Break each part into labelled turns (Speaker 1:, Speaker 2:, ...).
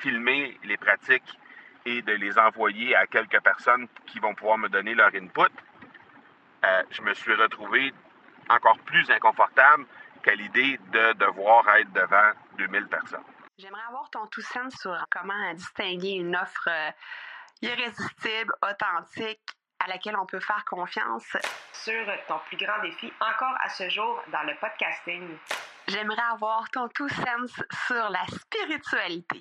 Speaker 1: filmer les pratiques et de les envoyer à quelques personnes qui vont pouvoir me donner leur input, euh, je me suis retrouvé encore plus inconfortable qu'à l'idée de devoir être devant 2000 personnes.
Speaker 2: J'aimerais avoir ton tout sens sur comment distinguer une offre euh, irrésistible, authentique, à laquelle on peut faire confiance.
Speaker 3: Sur ton plus grand défi encore à ce jour dans le podcasting.
Speaker 2: J'aimerais avoir ton tout sens sur la spiritualité.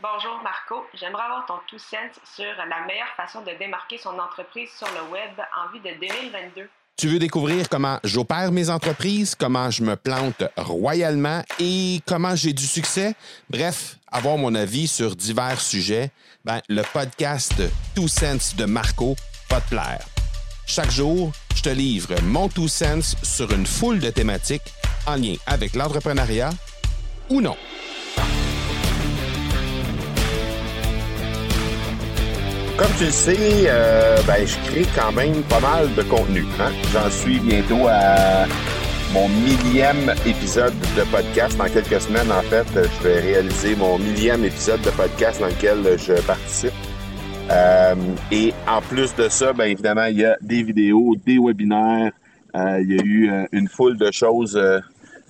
Speaker 3: Bonjour Marco, j'aimerais avoir ton tout sens sur la meilleure façon de démarquer son entreprise sur le web en vue de 2022.
Speaker 4: Tu veux découvrir comment j'opère mes entreprises, comment je me plante royalement et comment j'ai du succès? Bref, avoir mon avis sur divers sujets, ben, le podcast Two Sense de Marco va te plaire. Chaque jour, je te livre mon Two Sense sur une foule de thématiques en lien avec l'entrepreneuriat ou non.
Speaker 1: Comme tu le sais, euh, ben, je crée quand même pas mal de contenu. Hein. J'en suis bientôt à mon millième épisode de podcast. Dans quelques semaines, en fait, je vais réaliser mon millième épisode de podcast dans lequel je participe. Euh, et en plus de ça, bien évidemment, il y a des vidéos, des webinaires. Euh, il y a eu une foule de choses,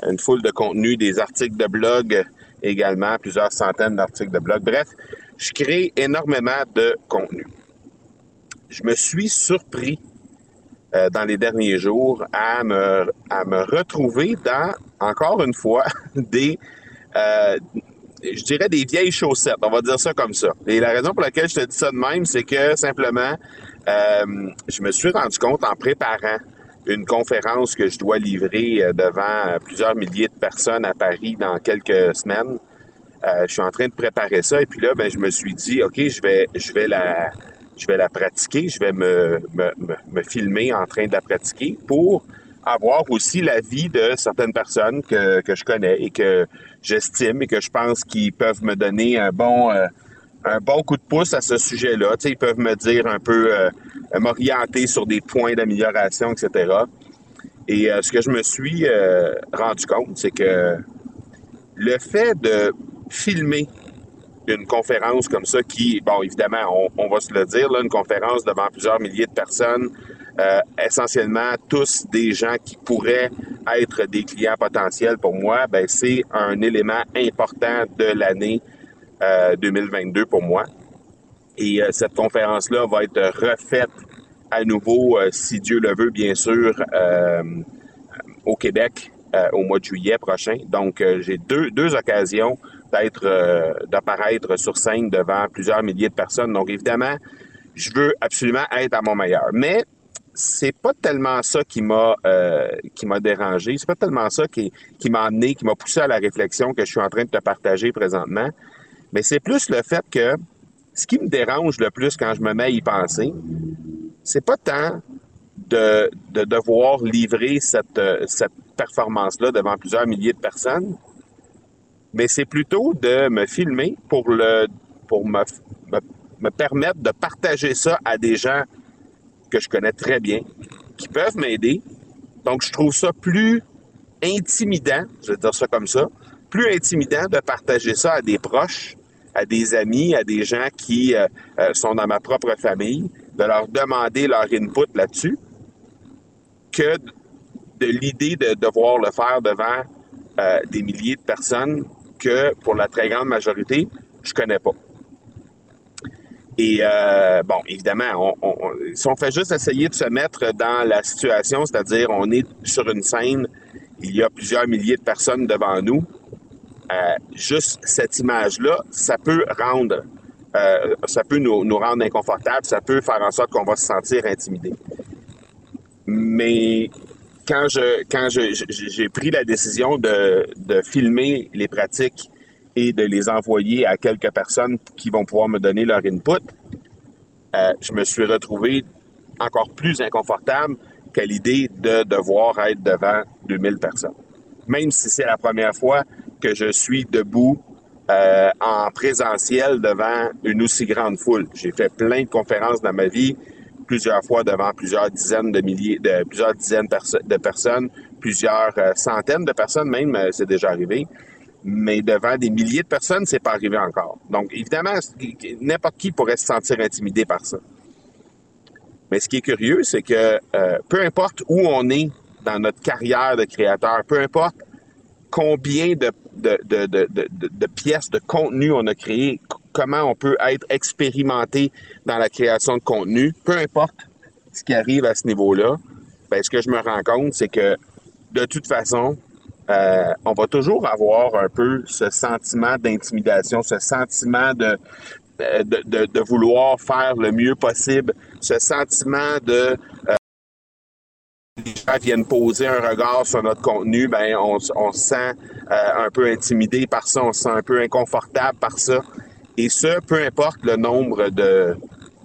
Speaker 1: une foule de contenus, des articles de blog également, plusieurs centaines d'articles de blog. Bref, je crée énormément de contenu. Je me suis surpris euh, dans les derniers jours à me, à retrouver dans, encore une fois, des, euh, je dirais des vieilles chaussettes, on va dire ça comme ça. Et la raison pour laquelle je te dis ça de même, c'est que simplement, euh, je me suis rendu compte en préparant une conférence que je dois livrer devant plusieurs milliers de personnes à Paris dans quelques semaines. Euh, je suis en train de préparer ça et puis là, ben, je me suis dit, OK, je vais, je vais la, je vais la pratiquer, je vais me, me, me, filmer en train de la pratiquer pour avoir aussi l'avis de certaines personnes que, que je connais et que j'estime et que je pense qu'ils peuvent me donner un bon, euh, un bon coup de pouce à ce sujet-là. Ils peuvent me dire un peu, euh, m'orienter sur des points d'amélioration, etc. Et ce que je me suis rendu compte, c'est que le fait de filmer une conférence comme ça qui, bon, évidemment, on, va se le dire, une conférence devant plusieurs milliers de personnes, euh, essentiellement tous des gens qui pourraient être des clients potentiels pour moi, ben, c'est un élément important de l'année 2022 euh, pour moi. Et euh, cette conférence-là va être refaite à nouveau, si Dieu le veut, bien sûr, au Québec au mois de juillet prochain. Donc, j'ai deux, deux occasions d'être euh, d'apparaître sur scène devant plusieurs milliers de personnes. Donc évidemment, je veux absolument être à mon meilleur. Mais c'est pas tellement ça qui m'a euh, qui m'a dérangé, c'est pas tellement ça qui, qui m'a amené, qui m'a poussé à la réflexion que je suis en train de te partager présentement. Mais c'est plus le fait que ce qui me dérange le plus quand je me mets à y penser, c'est pas tant de, de devoir livrer cette, cette performance-là devant plusieurs milliers de personnes, mais c'est plutôt de me filmer pour le pour me, me, permettre de partager ça à des gens que je connais très bien, qui peuvent m'aider. Donc, je trouve ça plus intimidant, je vais dire ça comme ça, plus intimidant de partager ça à des proches, à des amis, à des gens qui euh, euh, sont dans ma propre famille, de leur demander leur input là-dessus, que de l'idée de devoir le faire devant euh, des milliers de personnes que pour la très grande majorité, je connais pas. Et bon, évidemment, si on fait juste essayer de se mettre dans la situation, c'est-à-dire on est sur une scène, il y a plusieurs milliers de personnes devant nous, euh, juste cette image-là, ça peut rendre, euh, ça peut nous, nous, rendre inconfortables, ça peut faire en sorte qu'on va se sentir intimidé. Mais quand je quand j'ai pris la décision de, de, filmer les pratiques et de les envoyer à quelques personnes qui vont pouvoir me donner leur input, euh, je me suis retrouvé encore plus inconfortable qu'à l'idée de devoir être devant 2000 personnes. Même si c'est la première fois que je suis debout euh, en présentiel devant une aussi grande foule. J'ai fait plein de conférences dans ma vie plusieurs fois devant plusieurs dizaines de milliers, de plusieurs dizaines de personnes, plusieurs euh, centaines de personnes même, euh, c'est déjà arrivé. mais devant des milliers de personnes, c'est pas arrivé encore. Donc, évidemment, n'importe qui pourrait se sentir intimidé par ça. Mais ce qui est curieux, c'est que peu importe où on est dans notre carrière de créateur, peu importe combien de, de, pièces de contenu on a créé, comment on peut être expérimenté dans la création de contenu, peu importe ce qui arrive à ce niveau-là, ben, ce que je me rends compte, c'est que de toute façon, euh, on va toujours avoir un peu ce sentiment d'intimidation, ce sentiment de, de, de, vouloir faire le mieux possible, ce sentiment de euh, les gens viennent poser un regard sur notre contenu, ben on, on se sent euh, un peu intimidé par ça, on se sent un peu inconfortable par ça. Et ce, peu importe le nombre de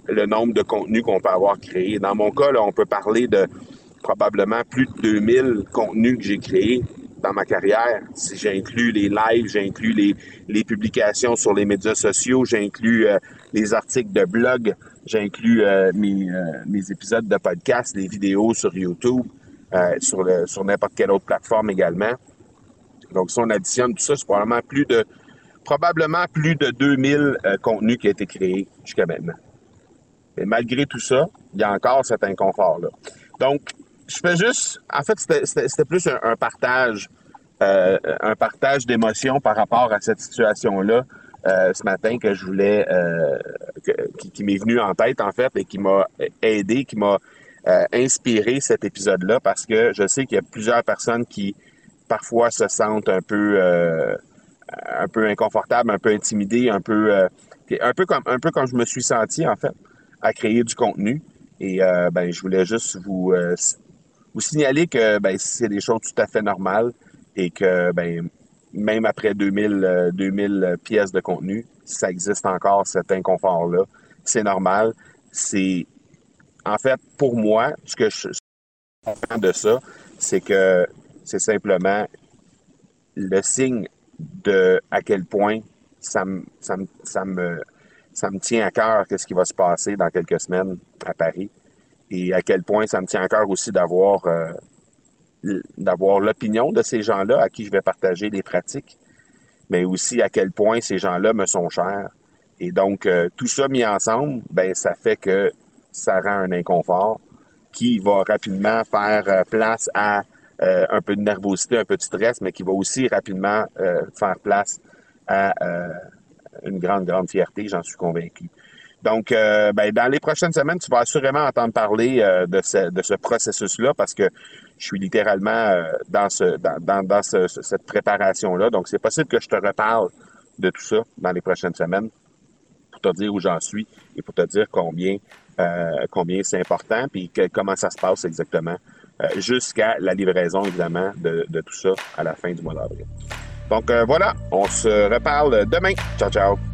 Speaker 1: le nombre de contenus qu'on peut avoir créé. Dans mon cas, là, on peut parler de probablement plus de 2000 contenus que j'ai créés dans ma carrière. Si j'inclus les lives, j'inclus les, les publications sur les médias sociaux, j'inclus euh, les articles de blog, j'inclus euh, mes, euh, mes épisodes de podcast, les vidéos sur YouTube, sur, le, sur n'importe quelle autre plateforme également. Donc, si on additionne tout ça, c'est probablement plus de probablement plus de 2000 contenus qui ont été créés jusqu'à maintenant. Mais malgré tout ça, il y a encore cet inconfort-là. Donc, je fais juste, en fait, c'était plus un, partage, euh, un partage d'émotions par rapport à cette situation-là euh, ce matin que je voulais, euh, qui, m'est venu en tête en fait et qui m'a aidé, qui m'a inspiré cet épisode-là parce que je sais qu'il y a plusieurs personnes qui parfois se sentent un peu, un peu inconfortables, un peu intimidées, un peu, un peu comme, un peu comme je me suis senti en fait à créer du contenu. Et ben, je voulais juste vous vous signaler que ben, c'est des choses tout à fait normales et que ben, même après 2000, 2000 euh, pièces de contenu, ça existe encore cet inconfort-là. C'est normal. C'est en fait pour moi ce que je comprends de ça, c'est que c'est simplement le signe de à quel point ça me, ça me tient à cœur qu'est-ce qui va se passer dans quelques semaines à Paris et à quel point ça me tient encore aussi d'avoir euh, d'avoir l'opinion de ces gens-là à qui je vais partager les pratiques, mais aussi à quel point ces gens-là me sont chers. Et donc, euh, tout ça mis ensemble, ben ça fait que ça rend un inconfort qui va rapidement faire euh, place à un peu de nervosité, un peu de stress, mais qui va aussi rapidement faire place à une grande, grande fierté, j'en suis convaincu. Donc, euh, ben, dans les prochaines semaines, tu vas assurément entendre parler euh, de ce, de ce processus-là parce que je suis littéralement euh, dans, ce, dans, dans, cette préparation-là. Donc, c'est possible que je te reparle de tout ça dans les prochaines semaines pour te dire où j'en suis et pour te dire combien, combien c'est important puis comment ça se passe exactement jusqu'à la livraison, évidemment, de, de tout ça à la fin du mois d'avril. Donc, voilà, on se reparle demain. Ciao, ciao.